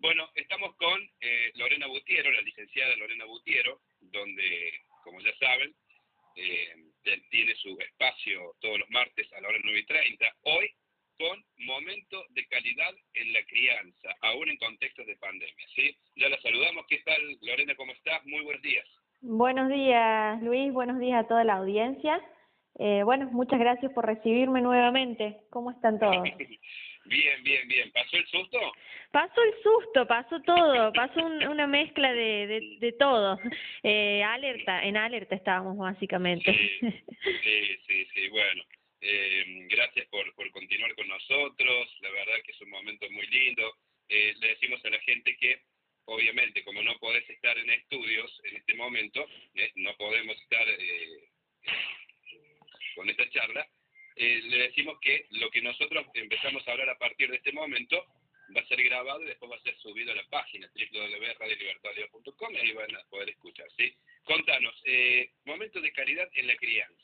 Bueno, estamos con eh, Lorena Butiero, la licenciada Lorena Butiero, donde, como ya saben, eh, tiene su espacio todos los martes a la hora 9 y 30. Hoy con momento de calidad en la crianza, aún en contextos de pandemia. ¿sí? Ya la saludamos. ¿Qué tal, Lorena? ¿Cómo estás? Muy buenos días. Buenos días, Luis. Buenos días a toda la audiencia. Eh, bueno, muchas gracias por recibirme nuevamente. ¿Cómo están todos? Bien, bien, bien. ¿Pasó el susto? Pasó el susto, pasó todo, pasó una mezcla de, de, todo. Eh, alerta, en alerta estábamos básicamente. Sí, sí, sí, bueno. Eh, gracias por, por continuar con nosotros, la verdad que es un momento muy lindo. Eh, le decimos a la gente que, obviamente, como no podés estar en estudios en este momento, eh, no podemos estar eh, con esta charla, eh, le decimos que lo que nosotros empezamos a hablar a partir de este momento va a ser grabado y después va a ser subido a la página www.radiolibertario.com y ahí van a poder escuchar, ¿sí? Contanos, eh, momentos de calidad en la crianza.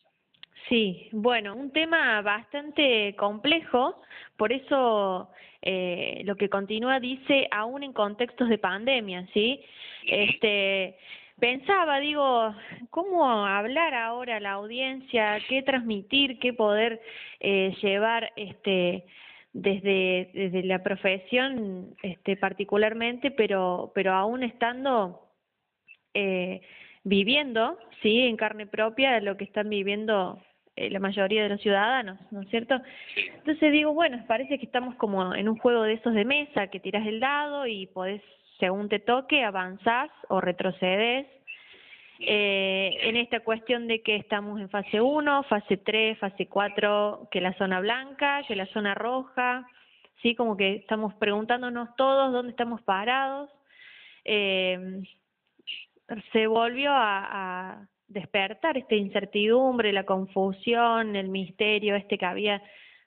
Sí, bueno, un tema bastante complejo, por eso eh, lo que continúa dice aún en contextos de pandemia, ¿sí? Este, pensaba, digo, cómo hablar ahora a la audiencia, qué transmitir, qué poder eh, llevar, este, desde desde la profesión, este, particularmente, pero pero aún estando eh, viviendo, sí, en carne propia lo que están viviendo eh, la mayoría de los ciudadanos, ¿no es cierto? Entonces digo, bueno, parece que estamos como en un juego de esos de mesa, que tiras el dado y podés, según te toque, avanzás o retrocedes. Eh, en esta cuestión de que estamos en fase 1, fase 3, fase 4, que la zona blanca, que la zona roja, sí, como que estamos preguntándonos todos dónde estamos parados. Eh, se volvió a, a despertar esta incertidumbre, la confusión, el misterio este que había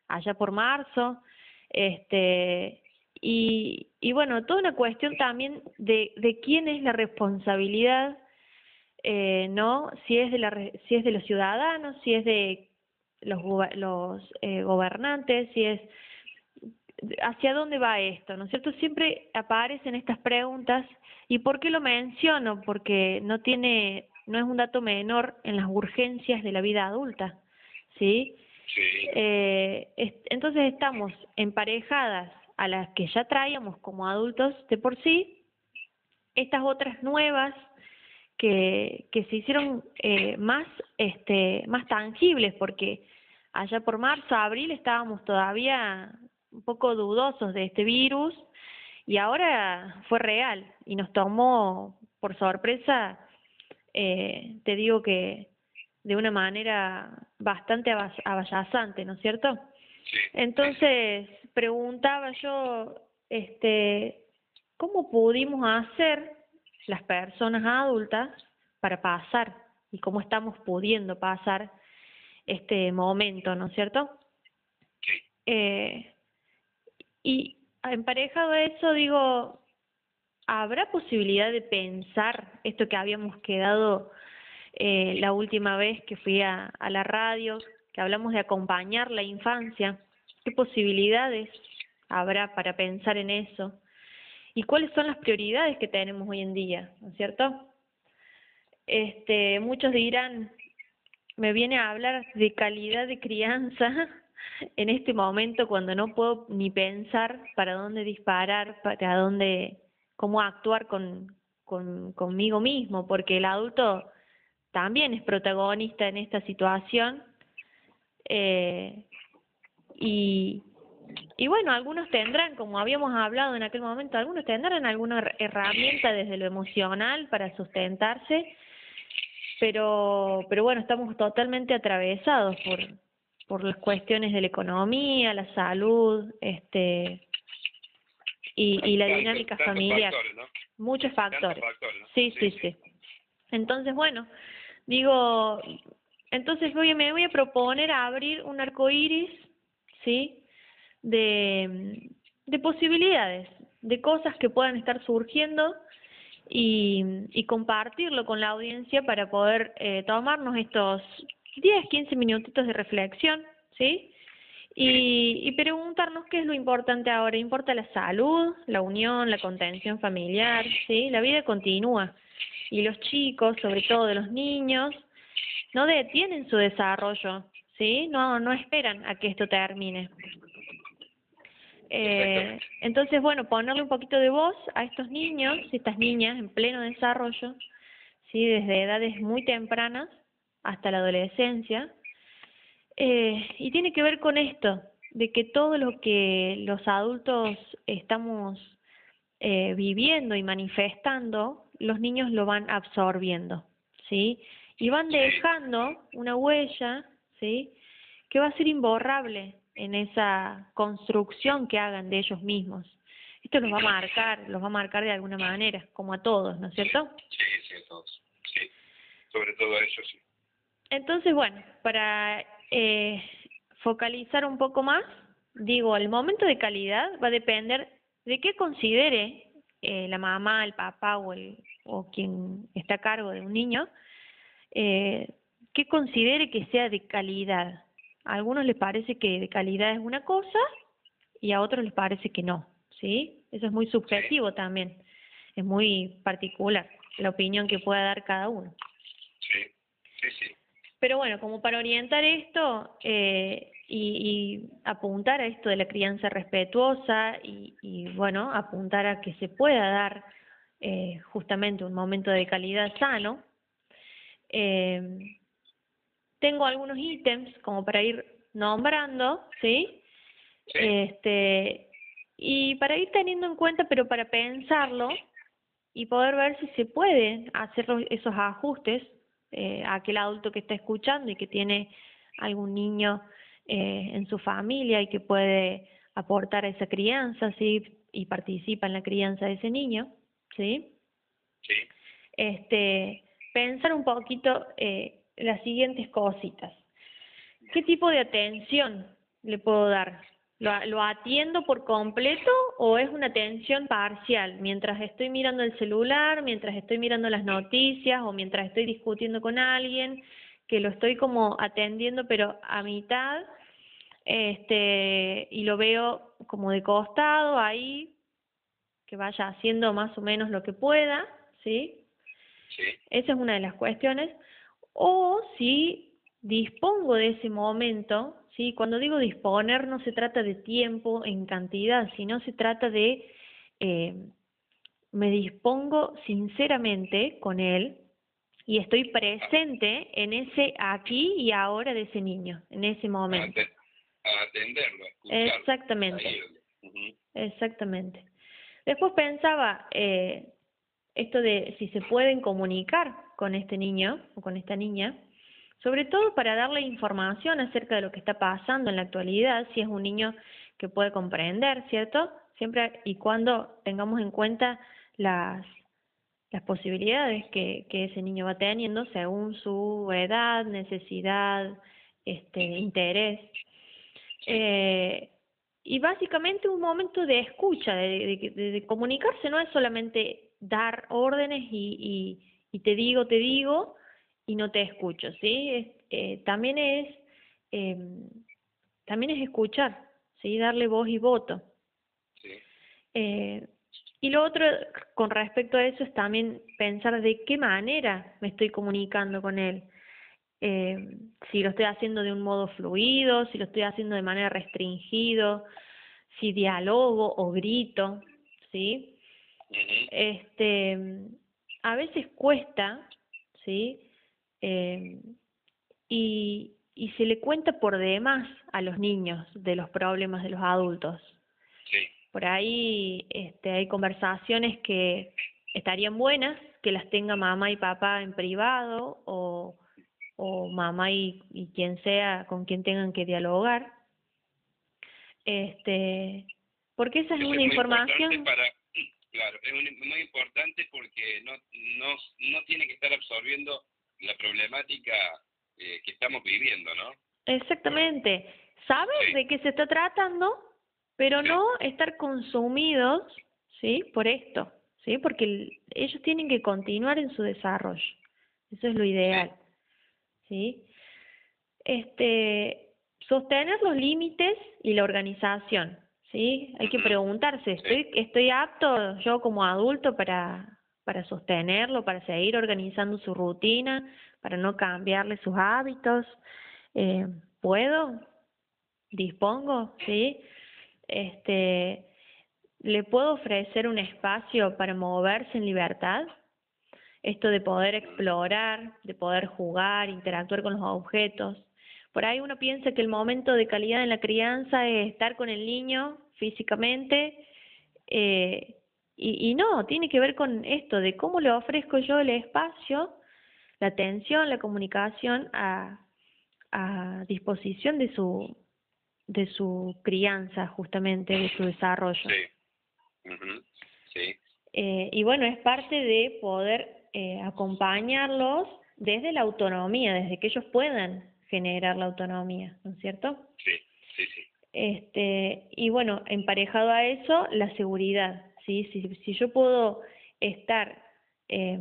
allá por marzo, este y, y bueno, toda una cuestión también de, de quién es la responsabilidad, eh, ¿no? Si es de la si es de los ciudadanos, si es de los los eh, gobernantes, si es hacia dónde va esto, ¿no es cierto? Siempre aparecen estas preguntas y ¿por qué lo menciono? Porque no tiene no es un dato menor en las urgencias de la vida adulta, ¿sí? Sí. Eh, entonces estamos emparejadas a las que ya traíamos como adultos de por sí, estas otras nuevas que, que se hicieron eh, más, este, más tangibles, porque allá por marzo, abril estábamos todavía un poco dudosos de este virus y ahora fue real y nos tomó por sorpresa eh, te digo que de una manera bastante avallazante, ¿no es cierto? Sí. Entonces, preguntaba yo, este, ¿cómo pudimos hacer las personas adultas para pasar y cómo estamos pudiendo pasar este momento, ¿no es cierto? Sí. Eh, y emparejado a eso, digo, ¿habrá posibilidad de pensar esto que habíamos quedado eh, la última vez que fui a, a la radio, hablamos de acompañar la infancia? ¿Qué posibilidades habrá para pensar en eso? ¿Y cuáles son las prioridades que tenemos hoy en día? ¿No es cierto? Este, muchos dirán, me viene a hablar de calidad de crianza en este momento cuando no puedo ni pensar para dónde disparar, para dónde cómo actuar con, con, conmigo mismo, porque el adulto también es protagonista en esta situación. Eh, y, y bueno, algunos tendrán, como habíamos hablado en aquel momento, algunos tendrán alguna herramienta desde lo emocional para sustentarse, pero, pero bueno, estamos totalmente atravesados por, por las cuestiones de la economía, la salud, este, y, y la dinámica familiar. Factores, ¿no? Muchos factores. factores ¿no? Sí, sí, sí, Entonces, bueno, digo, entonces voy, me voy a proponer a abrir un arco iris, ¿sí? De, de posibilidades, de cosas que puedan estar surgiendo y, y compartirlo con la audiencia para poder eh, tomarnos estos 10, 15 minutitos de reflexión, ¿sí? Y, y preguntarnos qué es lo importante ahora. Importa la salud, la unión, la contención familiar, ¿sí? La vida continúa. Y los chicos, sobre todo los niños, no detienen su desarrollo, ¿sí? No, no esperan a que esto termine. Eh, entonces, bueno, ponerle un poquito de voz a estos niños, estas niñas en pleno desarrollo, ¿sí? desde edades muy tempranas hasta la adolescencia. Eh, y tiene que ver con esto, de que todo lo que los adultos estamos eh, viviendo y manifestando, los niños lo van absorbiendo, ¿sí? Y van dejando una huella, ¿sí? Que va a ser imborrable en esa construcción que hagan de ellos mismos. Esto los va a marcar, los va a marcar de alguna manera, como a todos, ¿no es cierto? Sí, sí, a todos. Sí, sobre todo a ellos, sí. Entonces, bueno, para eh, focalizar un poco más, digo, el momento de calidad va a depender de qué considere eh, la mamá, el papá o, el, o quien está a cargo de un niño, eh, qué considere que sea de calidad. A algunos les parece que de calidad es una cosa y a otros les parece que no, ¿sí? Eso es muy subjetivo también, es muy particular la opinión que pueda dar cada uno. Sí, sí, sí. Pero bueno, como para orientar esto eh, y, y, apuntar a esto de la crianza respetuosa y, y bueno, apuntar a que se pueda dar eh, justamente un momento de calidad sano, eh, tengo algunos ítems como para ir nombrando, ¿sí? Este, y para ir teniendo en cuenta, pero para pensarlo y poder ver si se puede hacer esos ajustes eh, a aquel adulto que está escuchando y que tiene algún niño eh, en su familia y que puede aportar a esa crianza, ¿sí? Y participa en la crianza de ese niño, ¿sí? Sí. Este, pensar un poquito eh, las siguientes cositas. ¿Qué tipo de atención le puedo dar? ¿Lo, ¿Lo atiendo por completo o es una atención parcial? Mientras estoy mirando el celular, mientras estoy mirando las noticias o mientras estoy discutiendo con alguien, que lo estoy como atendiendo pero a mitad este y lo veo como de costado ahí que vaya haciendo más o menos lo que pueda, ¿sí? Sí. Esa es una de las cuestiones o si dispongo de ese momento, ¿sí? Cuando digo disponer no se trata de tiempo en cantidad, sino se trata de eh, me dispongo sinceramente con él y estoy presente en ese aquí y ahora de ese niño, en ese momento. A atenderlo, Exactamente. Exactamente. Después pensaba eh, esto de si se pueden comunicar con este niño o con esta niña, sobre todo para darle información acerca de lo que está pasando en la actualidad, si es un niño que puede comprender, ¿cierto? Siempre y cuando tengamos en cuenta las, las posibilidades que, que ese niño va teniendo según su edad, necesidad, este, interés. Eh, y básicamente un momento de escucha, de, de, de, comunicarse, no es solamente dar órdenes y, y te digo, te digo y no te escucho, ¿sí? Eh, también es eh, también es escuchar, ¿sí? Darle voz y voto. Sí. Eh, y lo otro con respecto a eso es también pensar de qué manera me estoy comunicando con él. Eh, si lo estoy haciendo de un modo fluido, si lo estoy haciendo de manera restringido, si dialogo o grito, ¿sí? Uh -huh. Este, a veces cuesta, ¿sí? Eh, y, y se le cuenta por demás a los niños de los problemas de los adultos. Sí. Por ahí este, hay conversaciones que estarían buenas, que las tenga mamá y papá en privado o, o mamá y, y quien sea con quien tengan que dialogar. Este, porque esa es, es una información para Claro, es un, muy importante porque no, no, no tiene que estar absorbiendo la problemática eh, que estamos viviendo, ¿no? Exactamente. Saber sí. de qué se está tratando, pero sí. no estar consumidos, ¿sí? Por esto, ¿sí? Porque el, ellos tienen que continuar en su desarrollo. Eso es lo ideal, ¿sí? Este, sostener los límites y la organización, ¿sí? Hay que preguntarse, ¿estoy, estoy apto yo como adulto para, para sostenerlo, para seguir organizando su rutina, para no cambiarle sus hábitos? Eh, ¿Puedo? ¿Dispongo? ¿Sí? Este, ¿Le puedo ofrecer un espacio para moverse en libertad? Esto de poder explorar, de poder jugar, interactuar con los objetos. Por ahí uno piensa que el momento de calidad en la crianza es estar con el niño físicamente eh, y, y no, tiene que ver con esto de cómo le ofrezco yo el espacio, la atención, la comunicación a, a disposición de su de su crianza justamente, de su desarrollo. Sí. sí. Eh, y bueno, es parte de poder eh, acompañarlos desde la autonomía, desde que ellos puedan generar la autonomía, ¿no es cierto? Sí, sí, sí. Este, y bueno, emparejado a eso, la seguridad, ¿sí? Si, si yo puedo estar eh,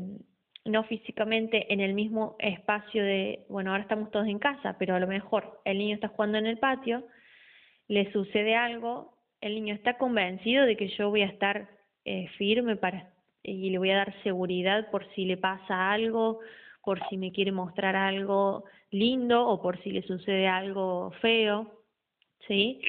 no físicamente en el mismo espacio de, bueno, ahora estamos todos en casa, pero a lo mejor el niño está jugando en el patio, le sucede algo, el niño está convencido de que yo voy a estar eh, firme para y le voy a dar seguridad por si le pasa algo, por si me quiere mostrar algo lindo o por si le sucede algo feo, ¿sí?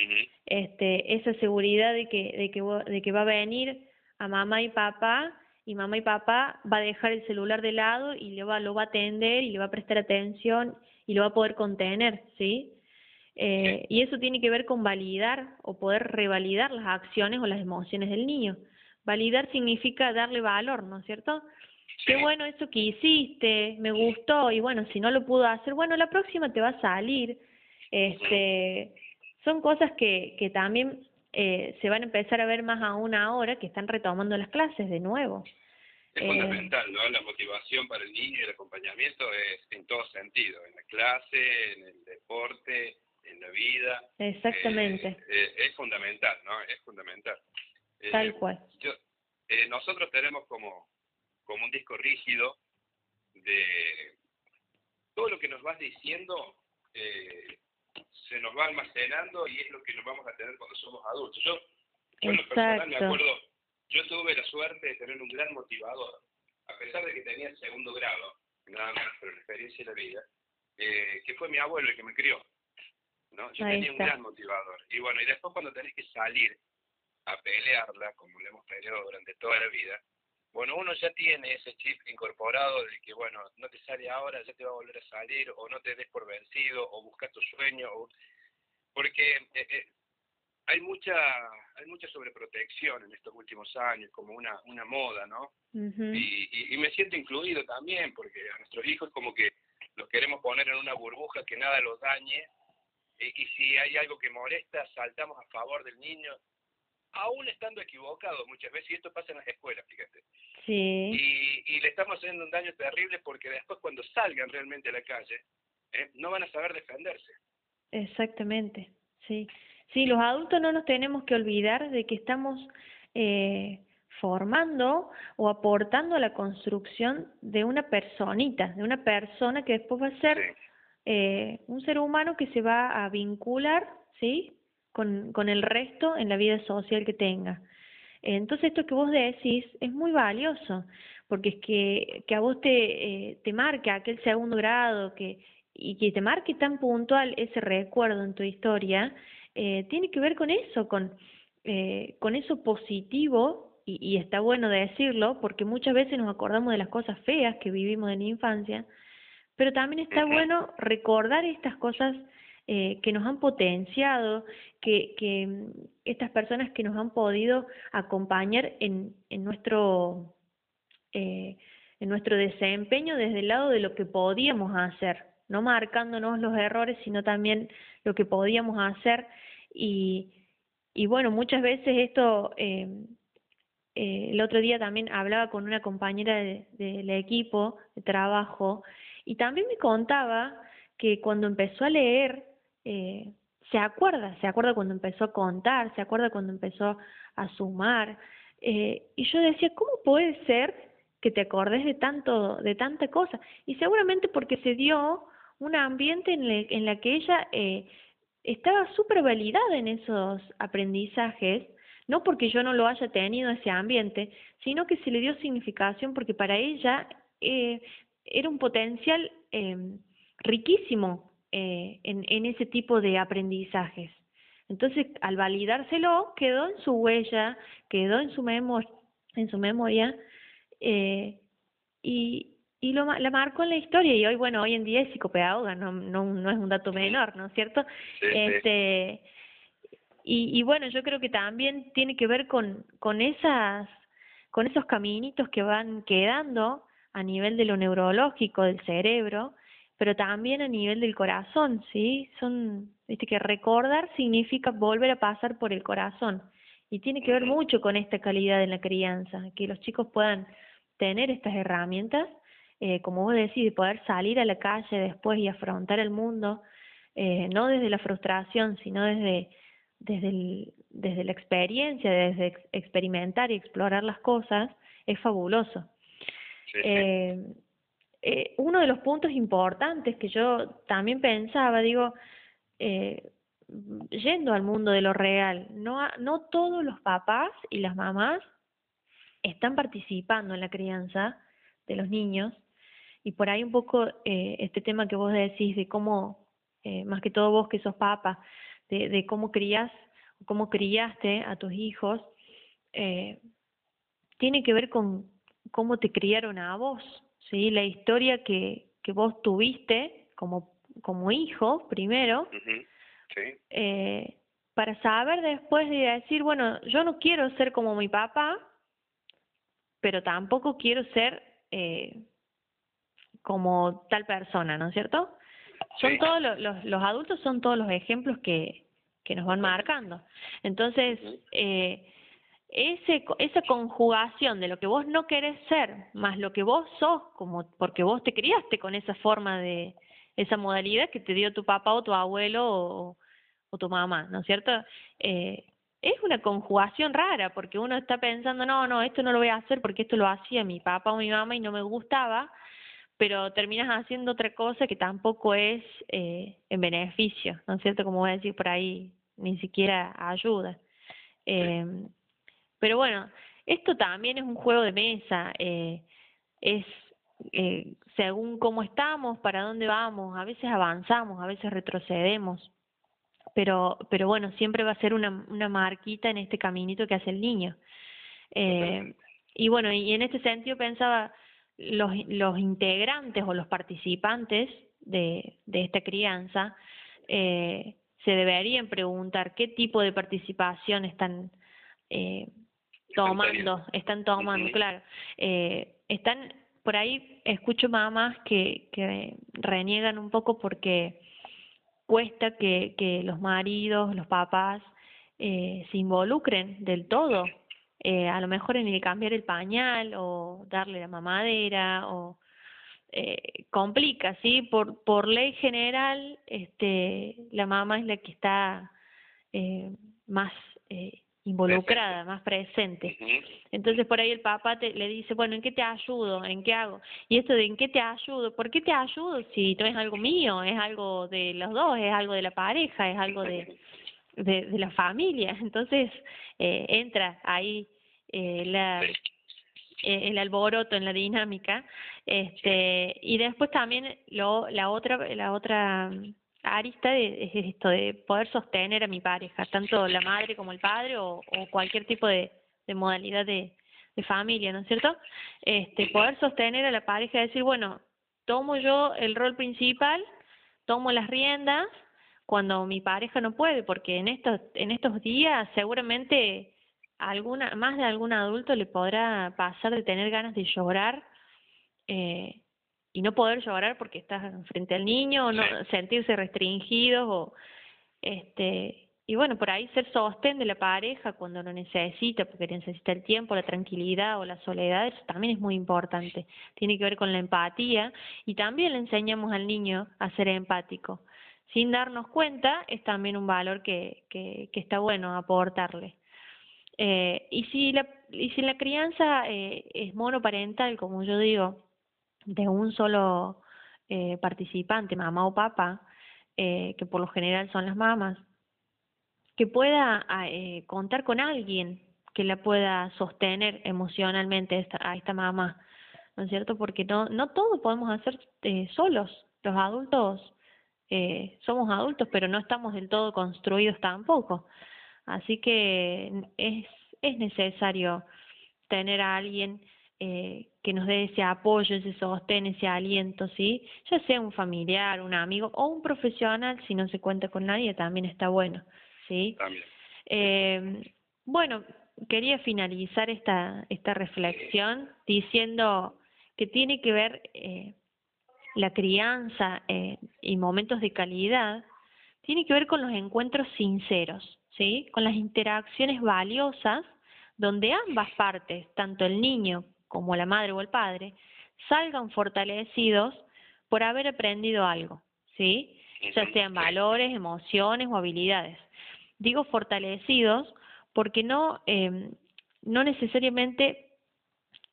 Este, esa seguridad de que, de que, de que va a venir a mamá y papá y mamá y papá va a dejar el celular de lado y le va, lo va a atender y le va a prestar atención y lo va a poder contener, ¿sí? Eh, y eso tiene que ver con validar o poder revalidar las acciones o las emociones del niño. Validar significa darle valor, ¿no es cierto? Qué bueno eso que hiciste, me gustó y bueno, si no lo pudo hacer, bueno, la próxima te va a salir. Este, son cosas que, que también eh, se van a empezar a ver más aún ahora que están retomando las clases de nuevo. Es fundamental, ¿no? La motivación para el niño y el acompañamiento es en todo sentido, en la clase, en el deporte, en la vida. Exactamente. Eh, eh, es fundamental, ¿no? Es fundamental. Tal cual. Yo, nosotros tenemos como, como un disco rígido de todo lo que nos vas diciendo eh, se nos va almacenando y es lo que nos vamos a tener cuando somos adultos. Yo, yo en lo personal me acuerdo, yo tuve la suerte de tener un gran motivador, a pesar de que tenía segundo grado, nada más, pero la experiencia de la vida, eh, que fue mi abuelo el que me crió. ¿no? Yo tenía un gran motivador. Y bueno, y después cuando tenés que salir a pelearla, como lo hemos peleado durante toda la vida, bueno, uno ya tiene ese chip incorporado de que, bueno, no te sale ahora, ya te va a volver a salir, o no te des por vencido, o busca tu sueño, o... porque eh, eh, hay mucha hay mucha sobreprotección en estos últimos años, como una, una moda, ¿no? y, y, me siento incluido también, porque a nuestros hijos como que los queremos poner en una burbuja que nada los dañe, y si hay algo que molesta, saltamos a favor del niño, aún estando equivocados muchas veces, y esto pasa en las escuelas, fíjate. Sí. Y, y le estamos haciendo un daño terrible porque después cuando salgan realmente a la calle, ¿eh? no van a saber defenderse. Exactamente, sí. Sí, los adultos no nos tenemos que olvidar de que estamos eh, formando o aportando a la construcción de una personita, de una persona que después va a ser eh, un ser humano que se va a vincular, ¿sí? Con, con el resto en la vida social que tenga. Entonces esto que vos decís es muy valioso, porque es que, que a vos te, eh, te marca aquel segundo grado que, y que te marque tan puntual ese recuerdo en tu historia, eh, tiene que ver con eso, con, eh, con eso positivo, y, y está bueno decirlo, porque muchas veces nos acordamos de las cosas feas que vivimos en la infancia, pero también está bueno recordar estas cosas eh, que nos han potenciado, que, que mm, estas personas que nos han podido acompañar en, en nuestro eh, en nuestro desempeño desde el lado de lo que podíamos hacer, no marcándonos los errores, sino también lo que podíamos hacer. Y, y bueno, muchas veces esto, eh, eh, el otro día también hablaba con una compañera del equipo de trabajo y también me contaba que cuando empezó a leer eh, se acuerda, se acuerda cuando empezó a contar, se acuerda cuando empezó a sumar. Eh, y yo decía, ¿cómo puede ser que te acordes de tanto, de tanta cosa? Y seguramente porque se dio un ambiente en, en la que ella eh, estaba súper validada en esos aprendizajes, no porque yo no lo haya tenido ese ambiente, sino que se le dio significación porque para ella eh, era un potencial eh, riquísimo eh, en, en ese tipo de aprendizajes. Entonces, al validárselo, quedó en su huella, quedó en su memoria, en su memoria, eh, y, y lo, la marcó en la historia. Y hoy bueno hoy en día es psicopedagoga no no no es un dato menor no es cierto este y, y bueno yo creo que también tiene que ver con con esas con esos caminitos que van quedando a nivel de lo neurológico del cerebro pero también a nivel del corazón sí son viste que recordar significa volver a pasar por el corazón y tiene que ver mucho con esta calidad en la crianza que los chicos puedan tener estas herramientas eh, como vos decís, de poder salir a la calle después y afrontar el mundo, eh, no desde la frustración, sino desde, desde, el, desde la experiencia, desde experimentar y explorar las cosas, es fabuloso. Eh, eh, uno de los puntos importantes que yo también pensaba, digo, eh, yendo al mundo de lo real, no, no todos los papás y las mamás están participando en la crianza de los niños. Y por ahí un poco eh, este tema que vos decís de cómo, eh, más que todo vos que sos papa, de, de cómo crías, cómo criaste a tus hijos, eh, tiene que ver con cómo te criaron a vos, ¿sí? La historia que, que vos tuviste como, como hijo, primero, eh, para saber después de decir, bueno, yo no quiero ser como mi papá, pero tampoco quiero ser eh, como tal persona, ¿no es cierto? Son todos los, los, los, adultos son todos los ejemplos que, que nos van marcando. Entonces, eh, ese, esa conjugación de lo que vos no querés ser, más lo que vos sos, como porque vos te criaste con esa forma de, esa modalidad que te dio tu papá o tu abuelo o, o tu mamá, ¿no es cierto? Eh, es una conjugación rara, porque uno está pensando, no, no, esto no lo voy a hacer porque esto lo hacía mi papá o mi mamá y no me gustaba, pero terminas haciendo otra cosa que tampoco es eh, en beneficio, ¿no es cierto? Como voy a decir por ahí, ni siquiera ayuda. Eh, pero bueno, esto también es un juego de mesa, eh, es eh, según cómo estamos, para dónde vamos, a veces avanzamos, a veces retrocedemos, pero, pero bueno, siempre va a ser una, una marquita en este caminito que hace el niño. Eh, y bueno, y en este sentido pensaba, los, los integrantes o los participantes de, de esta crianza eh, se deberían preguntar qué tipo de participación están eh, tomando, están tomando, claro. Eh, están, por ahí escucho mamás que, que reniegan un poco porque cuesta que, que los maridos, los papás, eh, se involucren del todo eh, a lo mejor en el cambiar el pañal o darle la mamadera o eh, complica, ¿sí? Por, por ley general, este, la mamá es la que está eh, más eh, involucrada, más presente. Entonces por ahí el papá te, le dice, bueno, ¿en qué te ayudo? ¿En qué hago? Y esto de ¿en qué te ayudo? ¿Por qué te ayudo si no es algo mío? Es algo de los dos, es algo de la pareja, es algo de, de, de la familia. Entonces eh, entra ahí eh, la, eh, el alboroto en la dinámica. este Y después también lo, la otra la otra arista es esto de poder sostener a mi pareja, tanto la madre como el padre o, cualquier tipo de, modalidad de, de familia, ¿no es cierto? Este, poder sostener a la pareja decir, bueno, tomo yo el rol principal, tomo las riendas, cuando mi pareja no puede, porque en estos, en estos días seguramente alguna, más de algún adulto le podrá pasar de tener ganas de llorar eh, y no poder llorar porque estás frente al niño, o no sentirse restringidos o este y bueno, por ahí ser sostén de la pareja cuando lo necesita, porque necesita el tiempo, la tranquilidad o la soledad, eso también es muy importante. Tiene que ver con la empatía y también le enseñamos al niño a ser empático sin darnos cuenta, es también un valor que, que, que está bueno aportarle. Eh, y, si la, y si la crianza eh, es monoparental, como yo digo, de un solo eh, participante, mamá o papá, eh, que por lo general son las mamás, que pueda eh, contar con alguien que la pueda sostener emocionalmente a esta mamá, ¿no es cierto? Porque no, no todo podemos hacer solos. Los adultos somos adultos, pero no estamos del todo construidos tampoco. Así que es, es necesario tener a alguien eh, que nos dé ese apoyo, ese sostén, ese aliento, ¿sí? Ya sea un familiar, un amigo o un profesional, si no se cuenta con nadie, también está bueno, ¿sí? También. Eh, bueno, quería finalizar esta, esta reflexión diciendo que tiene que ver eh, la crianza eh, y momentos de calidad, tiene que ver con los encuentros sinceros, ¿sí? con las interacciones valiosas donde ambas partes, tanto el niño como la madre o el padre, salgan fortalecidos por haber aprendido algo, ¿sí? ya sean valores, emociones o habilidades. Digo fortalecidos porque no, eh, no necesariamente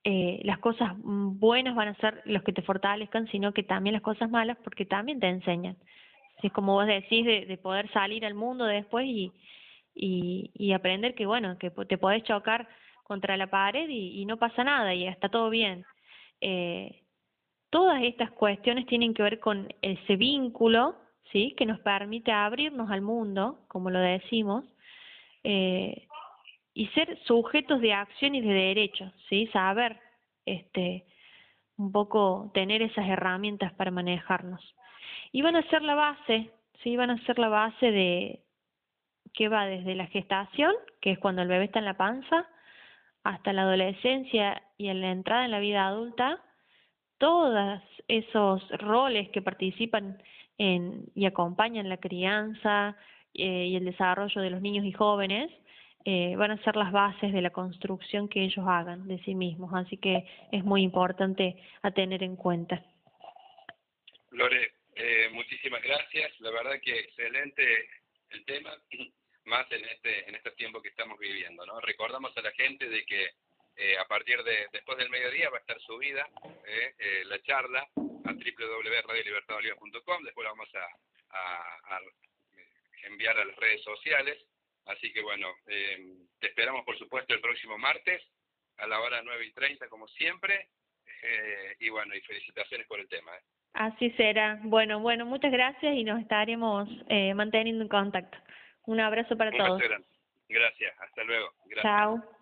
eh, las cosas buenas van a ser los que te fortalezcan, sino que también las cosas malas porque también te enseñan. Es como vos decís de, de poder salir al mundo después y, y, y, aprender que, bueno, que te podés chocar contra la pared y, no pasa nada y está todo bien. Eh, todas estas cuestiones tienen que ver con ese vínculo, ¿sí? Que nos permite abrirnos al mundo, como lo decimos, eh, y ser sujetos de acción y de derechos, ¿sí? Saber, este, un poco tener esas herramientas para manejarnos. Y van a ser la base, ¿sí? Van a ser la base de que va desde la gestación, que es cuando el bebé está en la panza, hasta la adolescencia y en la entrada en la vida adulta, todos esos roles que participan en, y acompañan la crianza, eh, y el desarrollo de los niños y jóvenes eh, van a ser las bases de la construcción que ellos hagan de sí mismos. Así que es muy importante a tener en cuenta. Lore, eh, muchísimas gracias. La verdad que excelente el tema, más en este en este tiempo que estamos viviendo. ¿no? Recordamos a la gente de que eh, a partir de después del mediodía va a estar subida eh, eh, la charla a www.radiolibertadoliva.com. Después la vamos a, a, enviar a las redes sociales. Así que bueno, eh, te esperamos por supuesto el próximo martes a la hora 9 y 30 como siempre. Y bueno, y felicitaciones por el tema. Así será. Bueno, bueno, muchas gracias y nos estaremos manteniendo en contacto. Un abrazo para Un todos. Gracias, hasta luego. Gracias. Chao.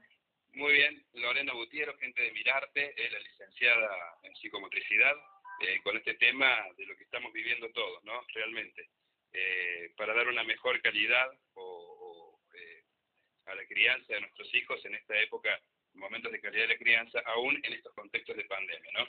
Muy bien, Lorena Gutiérrez, gente de Mirarte, es la licenciada en psicomotricidad, eh, con este tema de lo que estamos viviendo todos, ¿no? Realmente eh, para dar una mejor calidad o, o eh, a la crianza de nuestros hijos en esta época, momentos de calidad de la crianza, aún en estos contextos de pandemia, ¿no?